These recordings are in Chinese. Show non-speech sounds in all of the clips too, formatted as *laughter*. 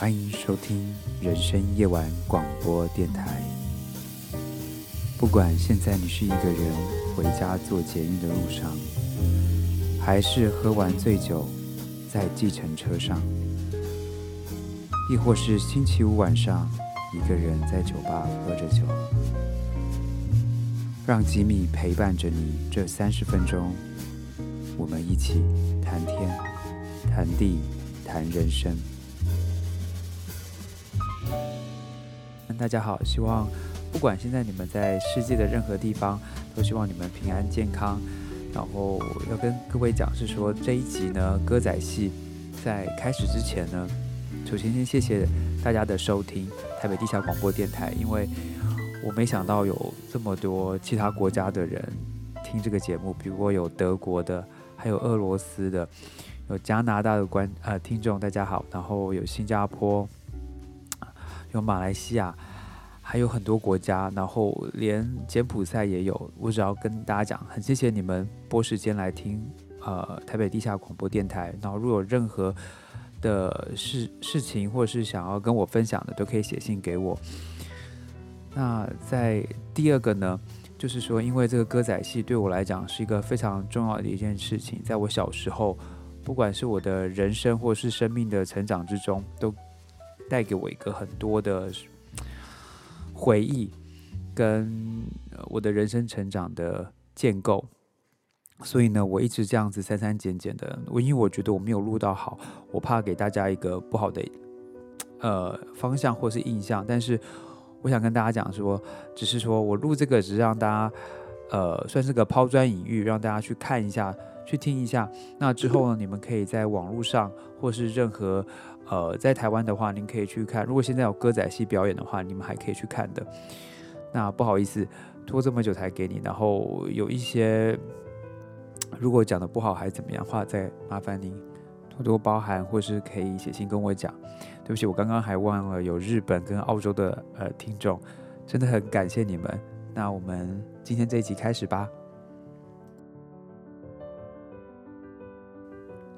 欢迎收听人生夜晚广播电台。不管现在你是一个人回家做捷运的路上，还是喝完醉酒在计程车上，亦或是星期五晚上一个人在酒吧喝着酒，让吉米陪伴着你这三十分钟，我们一起谈天、谈地、谈人生。大家好，希望不管现在你们在世界的任何地方，都希望你们平安健康。然后要跟各位讲是说这一集呢，歌仔戏在开始之前呢，首先先谢谢大家的收听台北地下广播电台，因为我没想到有这么多其他国家的人听这个节目，比如有德国的，还有俄罗斯的，有加拿大的观呃听众，大家好，然后有新加坡，有马来西亚。还有很多国家，然后连柬埔寨也有。我只要跟大家讲，很谢谢你们拨时间来听，呃，台北地下广播电台。然后如果有任何的事事情，或者是想要跟我分享的，都可以写信给我。那在第二个呢，就是说，因为这个歌仔戏对我来讲是一个非常重要的一件事情，在我小时候，不管是我的人生或是生命的成长之中，都带给我一个很多的。回忆跟我的人生成长的建构，所以呢，我一直这样子删删减减的。我因为我觉得我没有录到好，我怕给大家一个不好的呃方向或是印象。但是我想跟大家讲说，只是说我录这个只是让大家呃算是个抛砖引玉，让大家去看一下，去听一下。那之后呢，你们可以在网络上或是任何。呃，在台湾的话，您可以去看。如果现在有歌仔戏表演的话，你们还可以去看的。那不好意思，拖这么久才给你。然后有一些，如果讲的不好还是怎么样的话，再麻烦您多多包涵，或是可以写信跟我讲。对不起，我刚刚还忘了有日本跟澳洲的呃听众，真的很感谢你们。那我们今天这一集开始吧。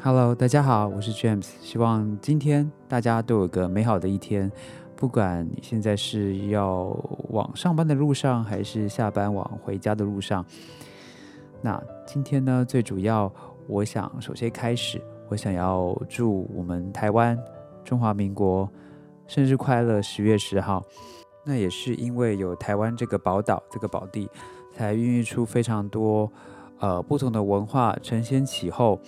Hello，大家好，我是 James。希望今天大家都有个美好的一天。不管你现在是要往上班的路上，还是下班往回家的路上，那今天呢，最主要，我想首先开始，我想要祝我们台湾中华民国生日快乐！十月十号，那也是因为有台湾这个宝岛，这个宝地，才孕育出非常多呃不同的文化承先启后。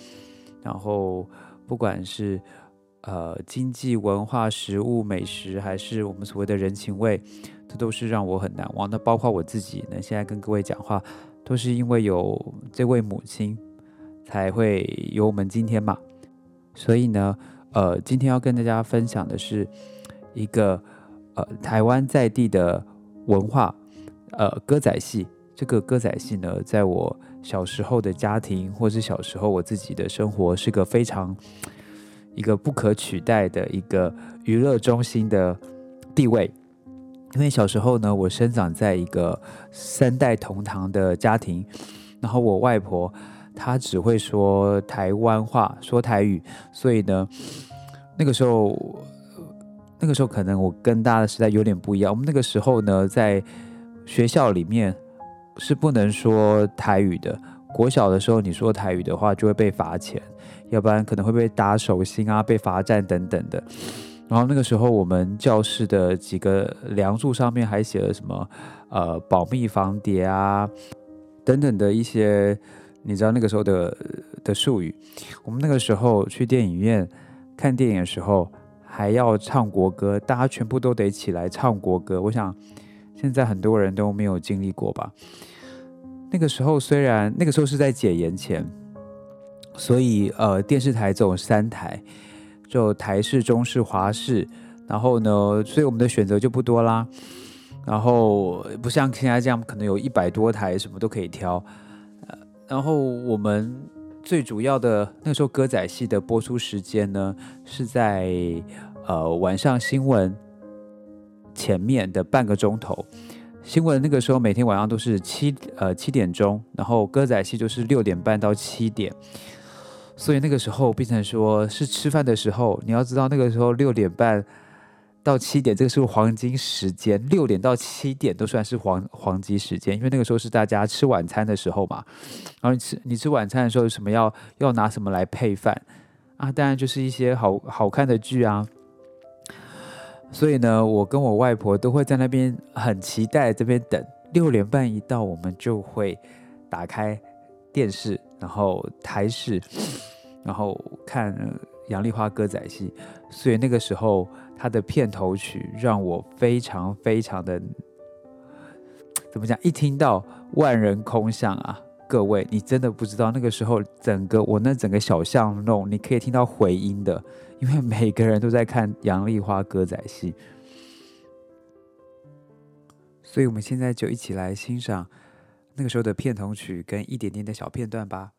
然后，不管是呃经济、文化、食物、美食，还是我们所谓的人情味，这都是让我很难忘。那包括我自己呢，现在跟各位讲话，都是因为有这位母亲，才会有我们今天嘛。所以呢，呃，今天要跟大家分享的是一个呃台湾在地的文化，呃歌仔戏。这个歌仔戏呢，在我小时候的家庭，或是小时候我自己的生活，是个非常一个不可取代的一个娱乐中心的地位。因为小时候呢，我生长在一个三代同堂的家庭，然后我外婆她只会说台湾话，说台语，所以呢，那个时候，那个时候可能我跟大家的时代有点不一样。我们那个时候呢，在学校里面。是不能说台语的。国小的时候，你说台语的话，就会被罚钱，要不然可能会被打手心啊，被罚站等等的。然后那个时候，我们教室的几个梁柱上面还写了什么呃保密防谍啊等等的一些，你知道那个时候的的术语。我们那个时候去电影院看电影的时候，还要唱国歌，大家全部都得起来唱国歌。我想。现在很多人都没有经历过吧？那个时候虽然那个时候是在解严前，所以呃电视台只有三台，就台视、中视、华视，然后呢，所以我们的选择就不多啦。然后不像现在这样，可能有一百多台，什么都可以挑。呃，然后我们最主要的那时候歌仔戏的播出时间呢，是在呃晚上新闻。前面的半个钟头，新闻那个时候每天晚上都是七呃七点钟，然后歌仔戏就是六点半到七点，所以那个时候变成说是吃饭的时候，你要知道那个时候六点半到七点，这个是黄金时间，六点到七点都算是黄黄金时间，因为那个时候是大家吃晚餐的时候嘛。然后你吃你吃晚餐的时候，有什么要要拿什么来配饭啊？当然就是一些好好看的剧啊。所以呢，我跟我外婆都会在那边很期待这边等。六点半一到，我们就会打开电视，然后台视，*sniffs* 然后看杨丽花歌仔戏。所以那个时候。他的片头曲让我非常非常的怎么讲？一听到万人空巷啊，各位，你真的不知道那个时候整个我那整个小巷弄，你可以听到回音的，因为每个人都在看杨丽花歌仔戏。所以，我们现在就一起来欣赏那个时候的片头曲跟一点点的小片段吧。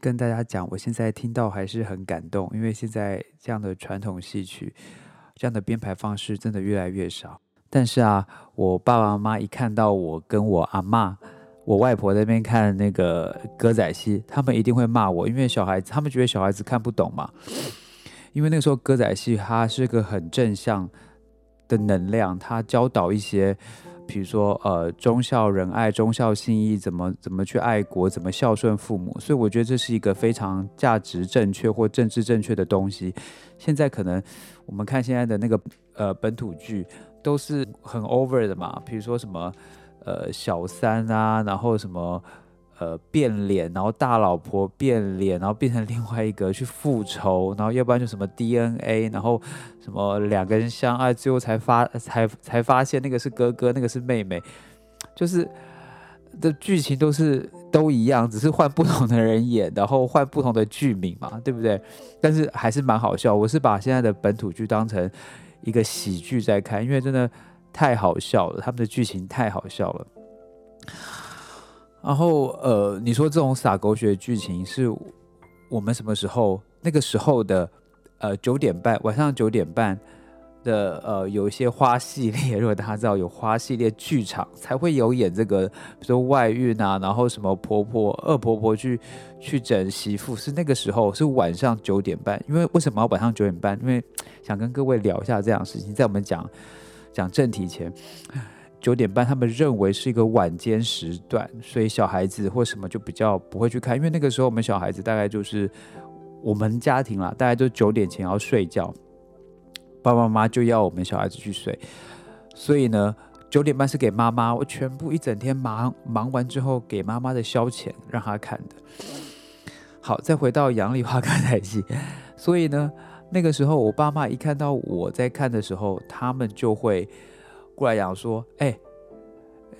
跟大家讲，我现在听到还是很感动，因为现在这样的传统戏曲，这样的编排方式真的越来越少。但是啊，我爸爸妈妈一看到我跟我阿妈、我外婆那边看那个歌仔戏，他们一定会骂我，因为小孩子他们觉得小孩子看不懂嘛。因为那个时候歌仔戏它是个很正向的能量，它教导一些。比如说，呃，忠孝仁爱、忠孝信义，怎么怎么去爱国，怎么孝顺父母，所以我觉得这是一个非常价值正确或政治正确的东西。现在可能我们看现在的那个呃本土剧都是很 over 的嘛，比如说什么呃小三啊，然后什么。呃，变脸，然后大老婆变脸，然后变成另外一个去复仇，然后要不然就什么 DNA，然后什么两个人相爱，最后才发才才发现那个是哥哥，那个是妹妹，就是的剧情都是都一样，只是换不同的人演，然后换不同的剧名嘛，对不对？但是还是蛮好笑。我是把现在的本土剧当成一个喜剧在看，因为真的太好笑了，他们的剧情太好笑了。然后，呃，你说这种撒狗血剧情是我们什么时候？那个时候的，呃，九点半晚上九点半的，呃，有一些花系列，如果大家知道有花系列剧场才会有演这个，比如说外遇啊，然后什么婆婆、恶婆婆去去整媳妇，是那个时候是晚上九点半。因为为什么要晚上九点半？因为想跟各位聊一下这样的事情，在我们讲讲正题前。九点半，他们认为是一个晚间时段，所以小孩子或什么就比较不会去看，因为那个时候我们小孩子大概就是我们家庭啦，大概都九点前要睡觉，爸爸妈妈就要我们小孩子去睡，所以呢，九点半是给妈妈，我全部一整天忙忙完之后给妈妈的消遣让她看的。好，再回到杨丽花看台戏，所以呢，那个时候我爸妈一看到我在看的时候，他们就会。过来讲说，哎，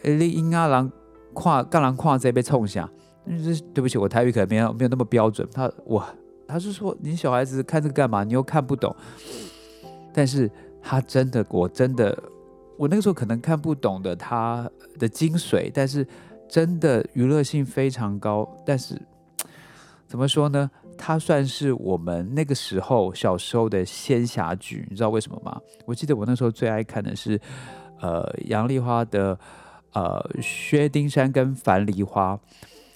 你婴儿郎跨干郎跨这被冲下，那是对不起，我台语可能没有没有那么标准。他我他是说，你小孩子看这个干嘛？你又看不懂。但是他真的，我真的，我那个时候可能看不懂的他的精髓，但是真的娱乐性非常高。但是怎么说呢？它算是我们那个时候小时候的仙侠剧，你知道为什么吗？我记得我那时候最爱看的是。呃杨丽花的呃薛丁山跟樊梨花。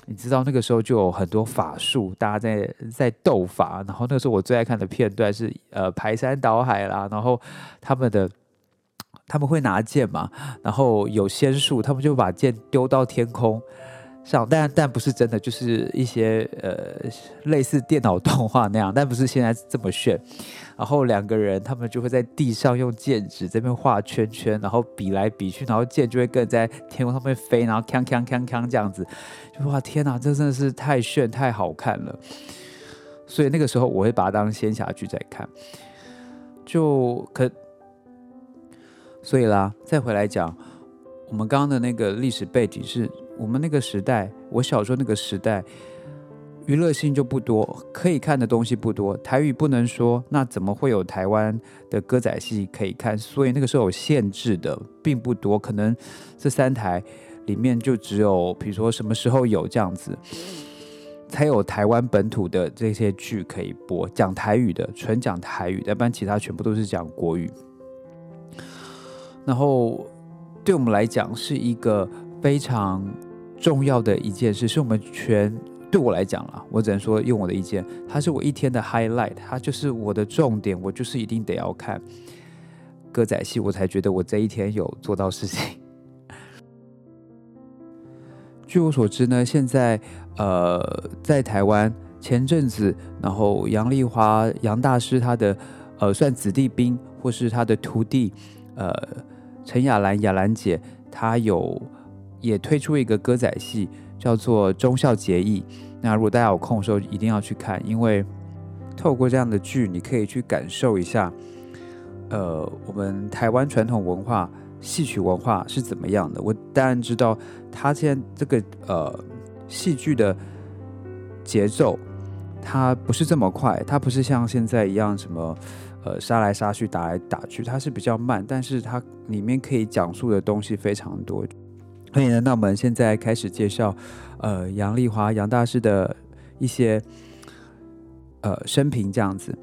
你知道那个时候就有很多法术，大家在在斗法。然后那时候我最爱看的片段是呃排山倒海啦，然后他们的他们会拿剑嘛，然后有仙术，他们就把剑丢到天空。上，但但不是真的，就是一些呃类似电脑动画那样，但不是现在这么炫。然后两个人他们就会在地上用剑指这边画圈圈，然后比来比去，然后剑就会跟在天空上面飞，然后锵锵锵锵这样子，就哇天哪，这真的是太炫太好看了。所以那个时候我会把它当仙侠剧在看，就可，所以啦，再回来讲，我们刚刚的那个历史背景是。我们那个时代，我小时候那个时代，娱乐性就不多，可以看的东西不多，台语不能说，那怎么会有台湾的歌仔戏可以看？所以那个时候有限制的，并不多，可能这三台里面就只有，比如说什么时候有这样子，才有台湾本土的这些剧可以播，讲台语的，纯讲台语，要不然其他全部都是讲国语。然后对我们来讲是一个。非常重要的一件事，是我们全对我来讲啦，我只能说用我的意见，它是我一天的 highlight，它就是我的重点，我就是一定得要看歌仔戏，我才觉得我这一天有做到事情。*laughs* 据我所知呢，现在呃，在台湾前阵子，然后杨丽华杨大师他的呃算子弟兵，或是他的徒弟呃陈雅兰雅兰姐，她有。也推出一个歌仔戏，叫做《忠孝节义》。那如果大家有空的时候，一定要去看，因为透过这样的剧，你可以去感受一下，呃，我们台湾传统文化、戏曲文化是怎么样的。我当然知道，它现在这个呃戏剧的节奏，它不是这么快，它不是像现在一样什么呃杀来杀去、打来打去，它是比较慢，但是它里面可以讲述的东西非常多。所以呢，那我们现在开始介绍，呃，杨丽华杨大师的一些呃生平这样子。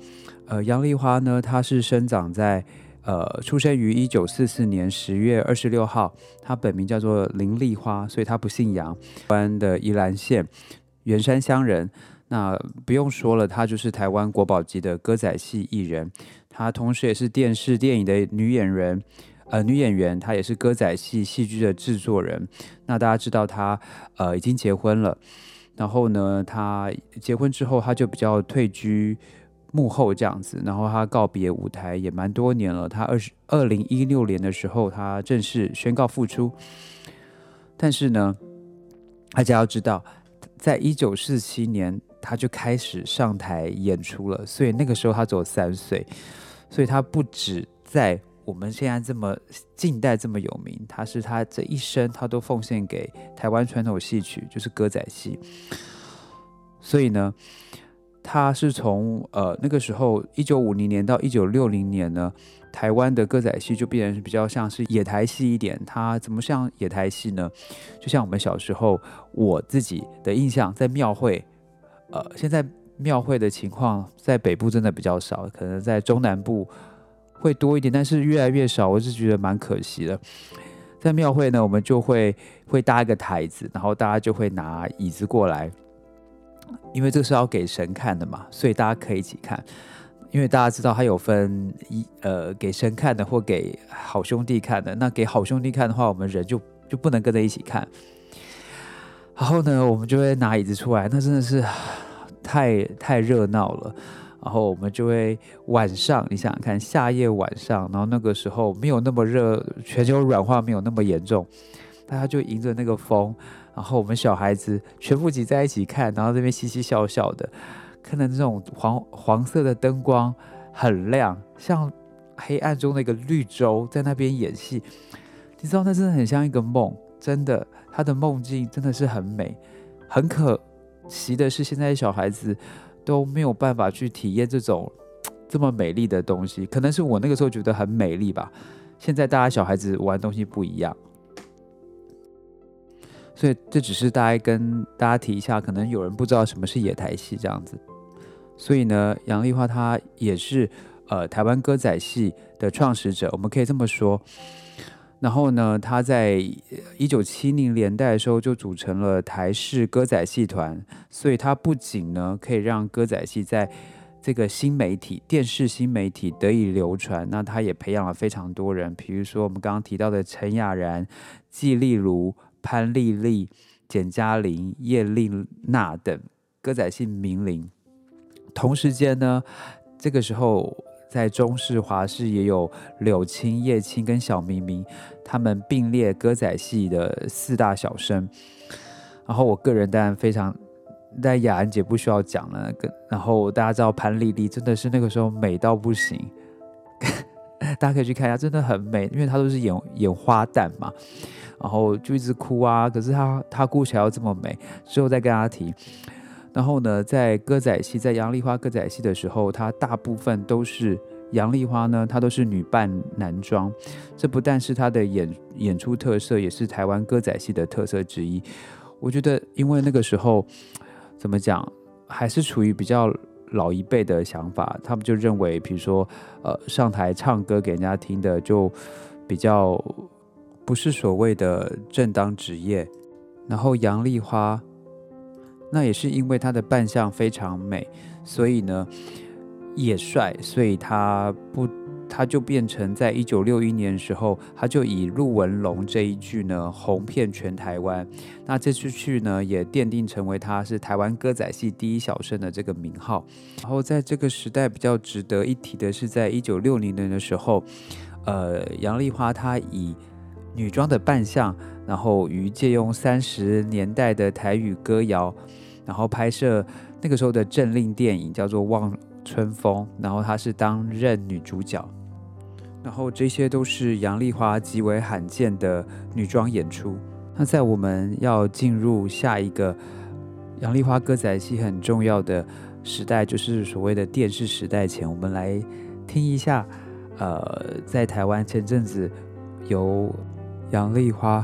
呃，杨丽花呢，她是生长在呃，出生于一九四四年十月二十六号，她本名叫做林丽花，所以她不姓杨。台湾的宜兰县员山乡人，那不用说了，她就是台湾国宝级的歌仔戏艺人，她同时也是电视电影的女演员。呃，女演员，她也是歌仔戏戏剧的制作人。那大家知道她呃已经结婚了，然后呢，她结婚之后，她就比较退居幕后这样子。然后她告别舞台也蛮多年了。她二十二零一六年的时候，她正式宣告复出。但是呢，大家要知道，在一九四七年，她就开始上台演出了。所以那个时候她只有三岁，所以她不止在。我们现在这么近代这么有名，他是他这一生他都奉献给台湾传统戏曲，就是歌仔戏。所以呢，他是从呃那个时候一九五零年到一九六零年呢，台湾的歌仔戏就变成比较像是野台戏一点。它怎么像野台戏呢？就像我们小时候我自己的印象，在庙会，呃，现在庙会的情况在北部真的比较少，可能在中南部。会多一点，但是越来越少，我是觉得蛮可惜的。在庙会呢，我们就会会搭一个台子，然后大家就会拿椅子过来，因为这是要给神看的嘛，所以大家可以一起看。因为大家知道，它有分一呃给神看的或给好兄弟看的。那给好兄弟看的话，我们人就就不能跟着一起看。然后呢，我们就会拿椅子出来，那真的是太太热闹了。然后我们就会晚上，你想想看，夏夜晚上，然后那个时候没有那么热，全球软化没有那么严重，大家就迎着那个风，然后我们小孩子全部挤在一起看，然后这边嘻嘻笑笑的，看到这种黄黄色的灯光很亮，像黑暗中的一个绿洲在那边演戏，你知道那真的很像一个梦，真的，他的梦境真的是很美，很可惜的是现在小孩子。都没有办法去体验这种 *tsk* 这么美丽的东西，可能是我那个时候觉得很美丽吧。现在大家小孩子玩东西不一样，所以这只是大家跟大家提一下，可能有人不知道什么是野台戏这样子。所以呢，杨丽花她也是呃台湾歌仔戏的创始者，我们可以这么说。然后呢，他在一九七零年代的时候就组成了台式歌仔戏团，所以他不仅呢可以让歌仔戏在这个新媒体、电视新媒体得以流传，那他也培养了非常多人，比如说我们刚刚提到的陈雅然、纪丽如、潘丽丽、简嘉玲、叶丽娜等歌仔戏名伶。同时间呢，这个时候。在中式、华式也有柳青、叶青跟小明明，他们并列歌仔戏的四大小生。然后我个人当然非常，但雅安姐不需要讲了。跟然后大家知道潘丽丽真的是那个时候美到不行，*laughs* 大家可以去看一下，真的很美，因为她都是演演花旦嘛，然后就一直哭啊。可是她她哭起来要这么美，之后再跟大家提。然后呢，在歌仔戏，在杨丽花歌仔戏的时候，它大部分都是杨丽花呢，她都是女扮男装。这不但是她的演演出特色，也是台湾歌仔戏的特色之一。我觉得，因为那个时候怎么讲，还是处于比较老一辈的想法，他们就认为，比如说，呃，上台唱歌给人家听的，就比较不是所谓的正当职业。然后杨丽花。那也是因为他的扮相非常美，所以呢也帅，所以他不他就变成在一九六一年的时候，他就以陆文龙这一句呢红遍全台湾。那这出剧呢也奠定成为他是台湾歌仔戏第一小生的这个名号。然后在这个时代比较值得一提的是，在一九六零年的时候，呃，杨丽花她以女装的扮相，然后于借用三十年代的台语歌谣。然后拍摄那个时候的政令电影叫做《望春风》，然后她是担任女主角，然后这些都是杨丽花极为罕见的女装演出。那在我们要进入下一个杨丽花歌仔戏很重要的时代，就是所谓的电视时代前，我们来听一下，呃，在台湾前阵子由杨丽花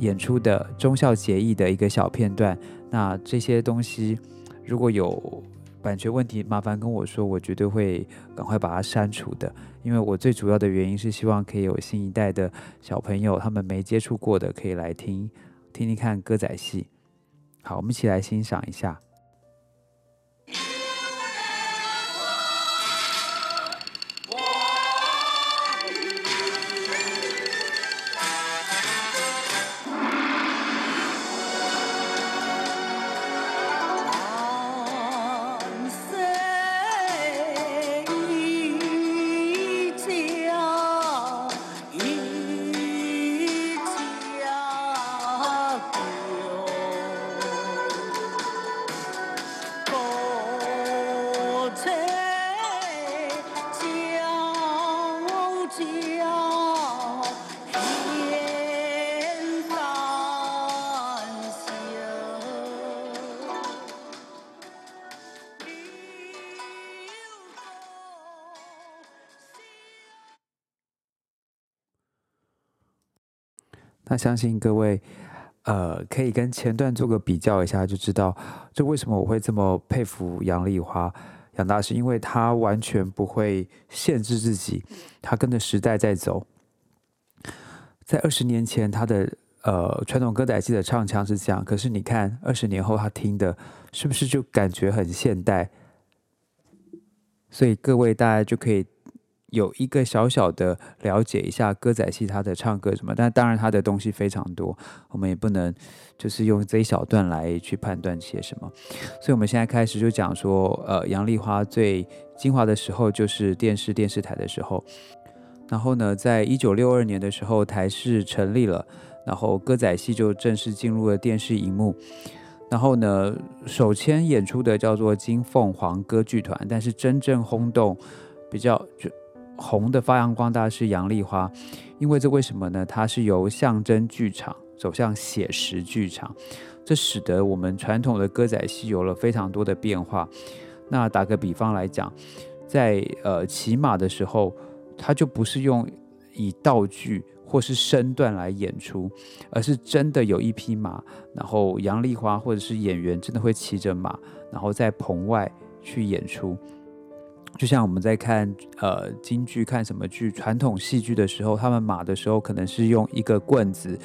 演出的忠孝节义的一个小片段。那这些东西如果有版权问题，麻烦跟我说，我绝对会赶快把它删除的。因为我最主要的原因是希望可以有新一代的小朋友，他们没接触过的，可以来听听听看歌仔戏。好，我们一起来欣赏一下。那相信各位，呃，可以跟前段做个比较一下，就知道就为什么我会这么佩服杨丽花杨大师，因为他完全不会限制自己，他跟着时代在走。在二十年前，他的呃传统歌仔戏的唱腔是这样，可是你看二十年后他听的，是不是就感觉很现代？所以各位大家就可以。有一个小小的了解一下歌仔戏他的唱歌什么，但当然他的东西非常多，我们也不能就是用这一小段来去判断些什么。所以，我们现在开始就讲说，呃，杨丽花最精华的时候就是电视电视台的时候。然后呢，在一九六二年的时候，台视成立了，然后歌仔戏就正式进入了电视荧幕。然后呢，首先演出的叫做金凤凰歌剧团，但是真正轰动比较就。红的发扬光大是杨丽花，因为这为什么呢？它是由象征剧场走向写实剧场，这使得我们传统的歌仔戏有了非常多的变化。那打个比方来讲，在呃骑马的时候，它就不是用以道具或是身段来演出，而是真的有一匹马，然后杨丽花或者是演员真的会骑着马，然后在棚外去演出。就像我们在看呃京剧、看什么剧、传统戏剧的时候，他们马的时候可能是用一个棍子，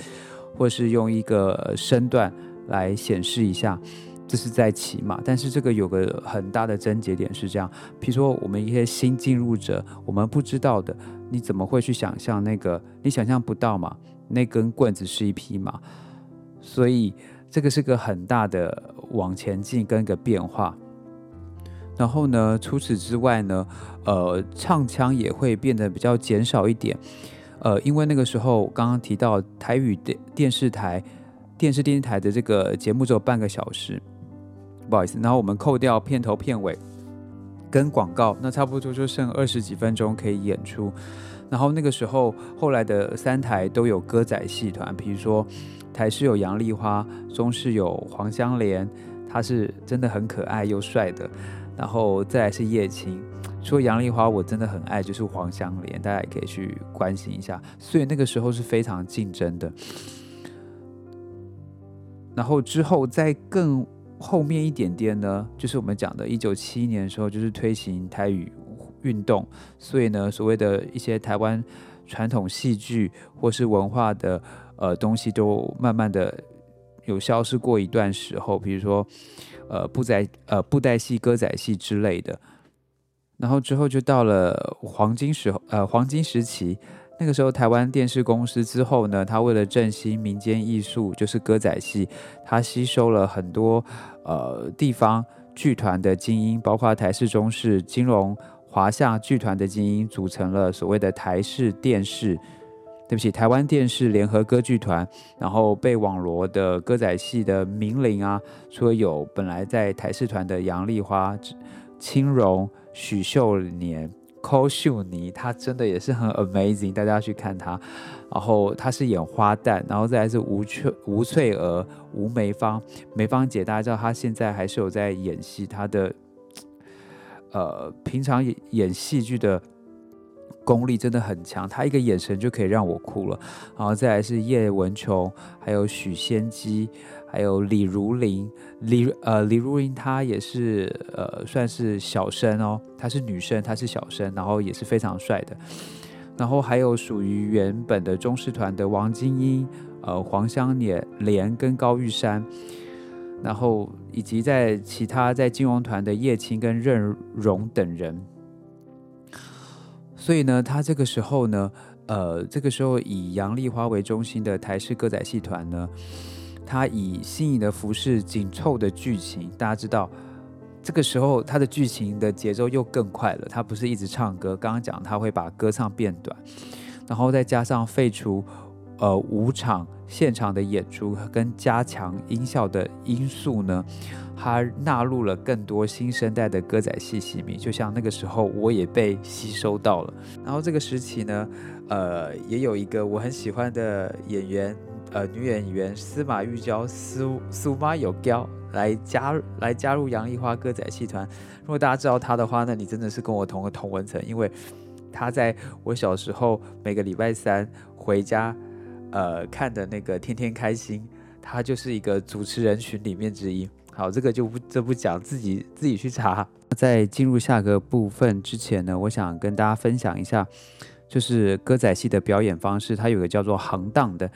或是用一个身段来显示一下。这是在骑马，但是这个有个很大的症结点是这样，比如说我们一些新进入者，我们不知道的，你怎么会去想象那个？你想象不到嘛？那根棍子是一匹马，所以这个是个很大的往前进跟一个变化。然后呢，除此之外呢，呃，唱腔也会变得比较减少一点，呃，因为那个时候刚刚提到台语电电视台、电视电视台的这个节目只有半个小时。不好意思，然后我们扣掉片头片尾跟广告，那差不多就剩二十几分钟可以演出。然后那个时候，后来的三台都有歌仔戏团，比如说台视有杨丽花，中视有黄香莲，他是真的很可爱又帅的。然后再来是叶青，除了杨丽花，我真的很爱，就是黄香莲，大家也可以去关心一下。所以那个时候是非常竞争的。然后之后再更。后面一点点呢，就是我们讲的，一九七一年的时候，就是推行台语运动，所以呢，所谓的一些台湾传统戏剧或是文化的呃东西，都慢慢的有消失过一段时候，比如说呃布仔呃布袋戏、歌仔戏之类的，然后之后就到了黄金时候呃黄金时期。那个时候，台湾电视公司之后呢，他为了振兴民间艺术，就是歌仔戏，他吸收了很多呃地方剧团的精英，包括台视、中视、金融、华夏剧团的精英，组成了所谓的台视电视，对不起，台湾电视联合歌剧团。然后被网罗的歌仔戏的名伶啊，除了有本来在台视团的杨丽花、青荣、许秀年。寇秀妮，她真的也是很 amazing，大家要去看她。然后她是演花旦，然后再来是吴翠吴翠娥、吴梅芳、梅芳姐，大家知道她现在还是有在演戏，她的呃平常演演戏剧的功力真的很强，他一个眼神就可以让我哭了。然后再来是叶文琼，还有许仙姬。还有李如林，李呃李如林她也是呃算是小生哦，她是女生，她是小生，然后也是非常帅的。然后还有属于原本的中式团的王金英、呃黄香莲莲跟高玉山，然后以及在其他在金融团的叶青跟任荣等人。所以呢，他这个时候呢，呃这个时候以杨丽花为中心的台式歌仔戏团呢。他以新颖的服饰、紧凑的剧情，大家知道，这个时候他的剧情的节奏又更快了。他不是一直唱歌，刚刚讲他会把歌唱变短，然后再加上废除呃五场现场的演出跟加强音效的因素呢，它纳入了更多新生代的歌仔戏戏迷。就像那个时候，我也被吸收到了。然后这个时期呢，呃，也有一个我很喜欢的演员。呃，女演员司马玉娇、苏苏妈有娇来加来加入杨丽花歌仔戏团。如果大家知道她的话，那你真的是跟我同个同文层，因为她在我小时候每个礼拜三回家呃看的那个《天天开心》，他就是一个主持人群里面之一。好，这个就不这不讲，自己自己去查。在进入下个部分之前呢，我想跟大家分享一下，就是歌仔戏的表演方式，它有个叫做行当的。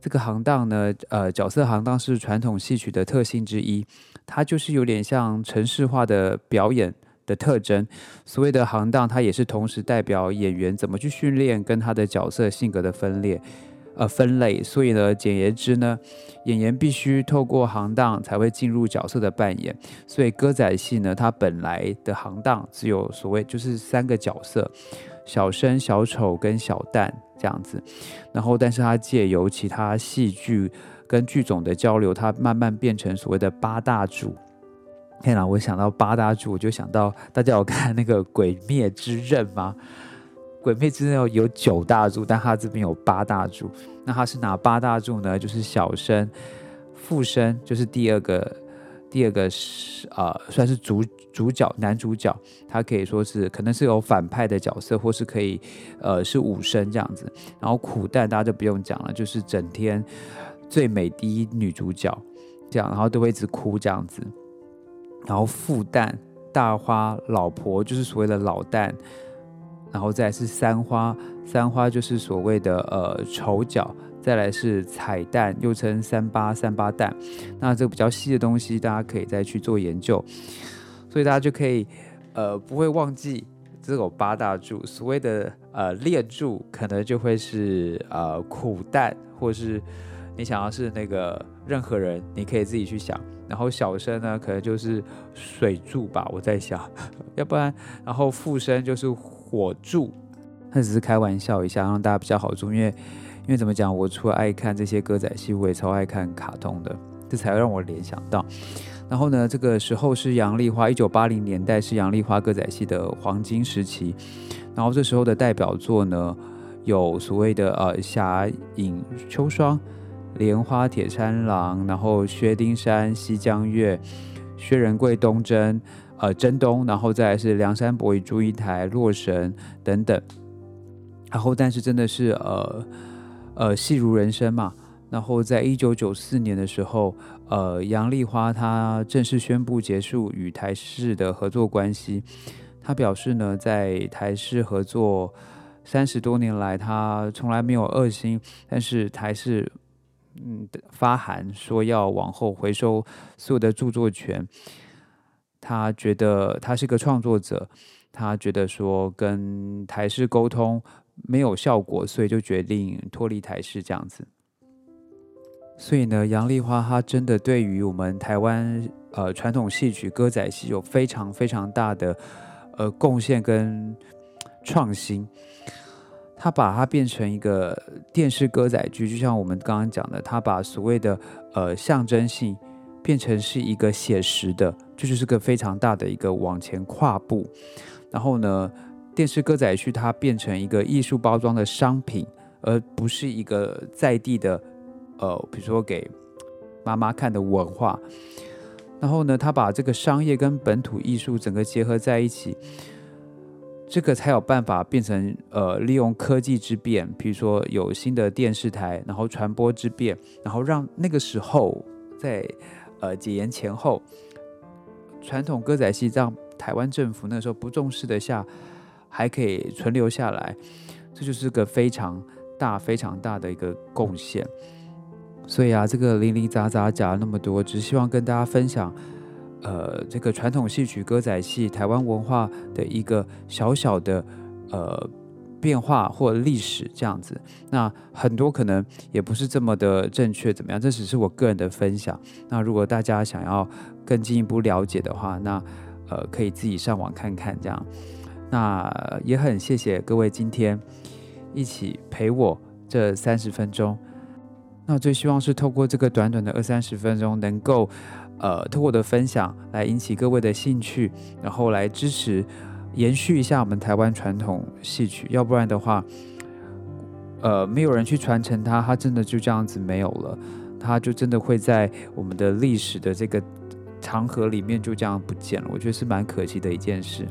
这个行当呢，呃，角色行当是传统戏曲的特性之一，它就是有点像城市化的表演的特征。所谓的行当，它也是同时代表演员怎么去训练跟他的角色性格的分裂，呃，分类。所以呢，简言之呢，演员必须透过行当才会进入角色的扮演。所以歌仔戏呢，它本来的行当只有所谓就是三个角色：小生、小丑跟小旦。这样子，然后，但是他借由其他戏剧跟剧种的交流，他慢慢变成所谓的八大主。天哪，我想到八大主，我就想到大家有看那个《鬼灭之刃》吗？《鬼灭之刃》有九大柱，但他这边有八大柱。那他是哪八大柱呢？就是小生、副生，就是第二个。第二个是呃，算是主主角男主角，他可以说是可能是有反派的角色，或是可以呃是武生这样子。然后苦蛋大家就不用讲了，就是整天最美第一女主角这样，然后都会一直哭这样子。然后复旦大花老婆就是所谓的老旦，然后再是三花，三花就是所谓的呃丑角，再来是彩蛋，又称三八三八蛋。那这个比较细的东西，大家可以再去做研究，所以大家就可以呃不会忘记这种八大柱。所谓的呃列柱，可能就会是呃苦蛋，或是你想要是那个任何人，你可以自己去想。然后小生呢，可能就是水柱吧，我在想，*laughs* 要不然，然后附身就是火柱，那只是开玩笑一下，让大家比较好住，因为，因为怎么讲，我除了爱看这些歌仔戏，我也超爱看卡通的，这才让我联想到。然后呢，这个时候是杨丽花，一九八零年代是杨丽花歌仔戏的黄金时期，然后这时候的代表作呢，有所谓的呃霞影秋霜。莲花铁山郎，然后薛丁山、西江月、薛仁贵、东征，呃，征东，然后再是梁山伯与祝英台、洛神等等。然后，但是真的是呃呃戏如人生嘛。然后，在一九九四年的时候，呃，杨丽花她正式宣布结束与台视的合作关系。她表示呢，在台视合作三十多年来，她从来没有恶心，但是台视。嗯，发函说要往后回收所有的著作权。他觉得他是个创作者，他觉得说跟台视沟通没有效果，所以就决定脱离台视这样子。所以呢，杨丽花她真的对于我们台湾呃传统戏曲歌仔戏有非常非常大的呃贡献跟创新。他把它变成一个电视歌仔剧，就像我们刚刚讲的，他把所谓的呃象征性变成是一个写实的，这就是个非常大的一个往前跨步。然后呢，电视歌仔剧它变成一个艺术包装的商品，而不是一个在地的呃，比如说给妈妈看的文化。然后呢，他把这个商业跟本土艺术整个结合在一起。这个才有办法变成呃，利用科技之变，比如说有新的电视台，然后传播之变，然后让那个时候在呃解严前后，传统歌仔戏让台湾政府那时候不重视的下，还可以存留下来，这就是个非常大、非常大的一个贡献。所以啊，这个零零杂杂讲了那么多，只希望跟大家分享。呃，这个传统戏曲歌仔戏，台湾文化的一个小小的呃变化或历史这样子，那很多可能也不是这么的正确，怎么样？这只是我个人的分享。那如果大家想要更进一步了解的话，那呃可以自己上网看看这样。那也很谢谢各位今天一起陪我这三十分钟。那最希望是透过这个短短的二三十分钟，能够。呃，通过我的分享来引起各位的兴趣，然后来支持延续一下我们台湾传统戏曲。要不然的话，呃，没有人去传承它，它真的就这样子没有了，它就真的会在我们的历史的这个长河里面就这样不见了。我觉得是蛮可惜的一件事。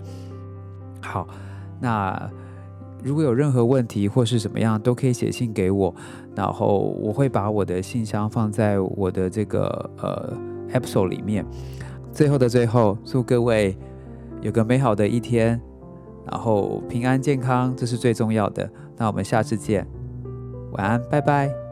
好，那如果有任何问题或是怎么样，都可以写信给我，然后我会把我的信箱放在我的这个呃。episode 里面，最后的最后，祝各位有个美好的一天，然后平安健康，这是最重要的。那我们下次见，晚安，拜拜。